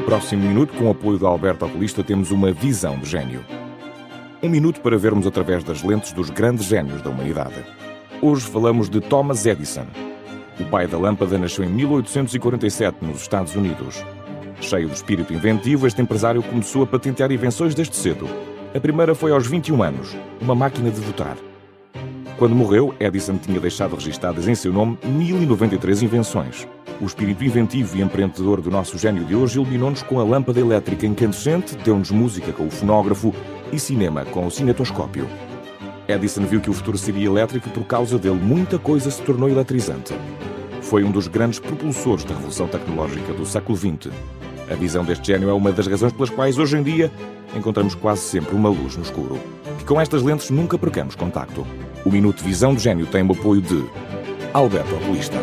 próximo minuto, com o apoio da Alberto Oculista, temos uma visão de gênio. Um minuto para vermos através das lentes dos grandes gênios da humanidade. Hoje falamos de Thomas Edison. O pai da lâmpada nasceu em 1847 nos Estados Unidos. Cheio de espírito inventivo, este empresário começou a patentear invenções desde cedo. A primeira foi aos 21 anos, uma máquina de votar. Quando morreu, Edison tinha deixado registadas em seu nome 1093 invenções. O espírito inventivo e empreendedor do nosso gênio de hoje iluminou-nos com a lâmpada elétrica incandescente, deu-nos música com o fonógrafo e cinema com o cinetoscópio. Edison viu que o futuro seria elétrico e por causa dele muita coisa se tornou eletrizante. Foi um dos grandes propulsores da revolução tecnológica do século XX. A visão deste gênio é uma das razões pelas quais hoje em dia encontramos quase sempre uma luz no escuro. Que com estas lentes nunca percamos contacto. O Minuto Visão do Gênio tem o apoio de Alberto Oculista.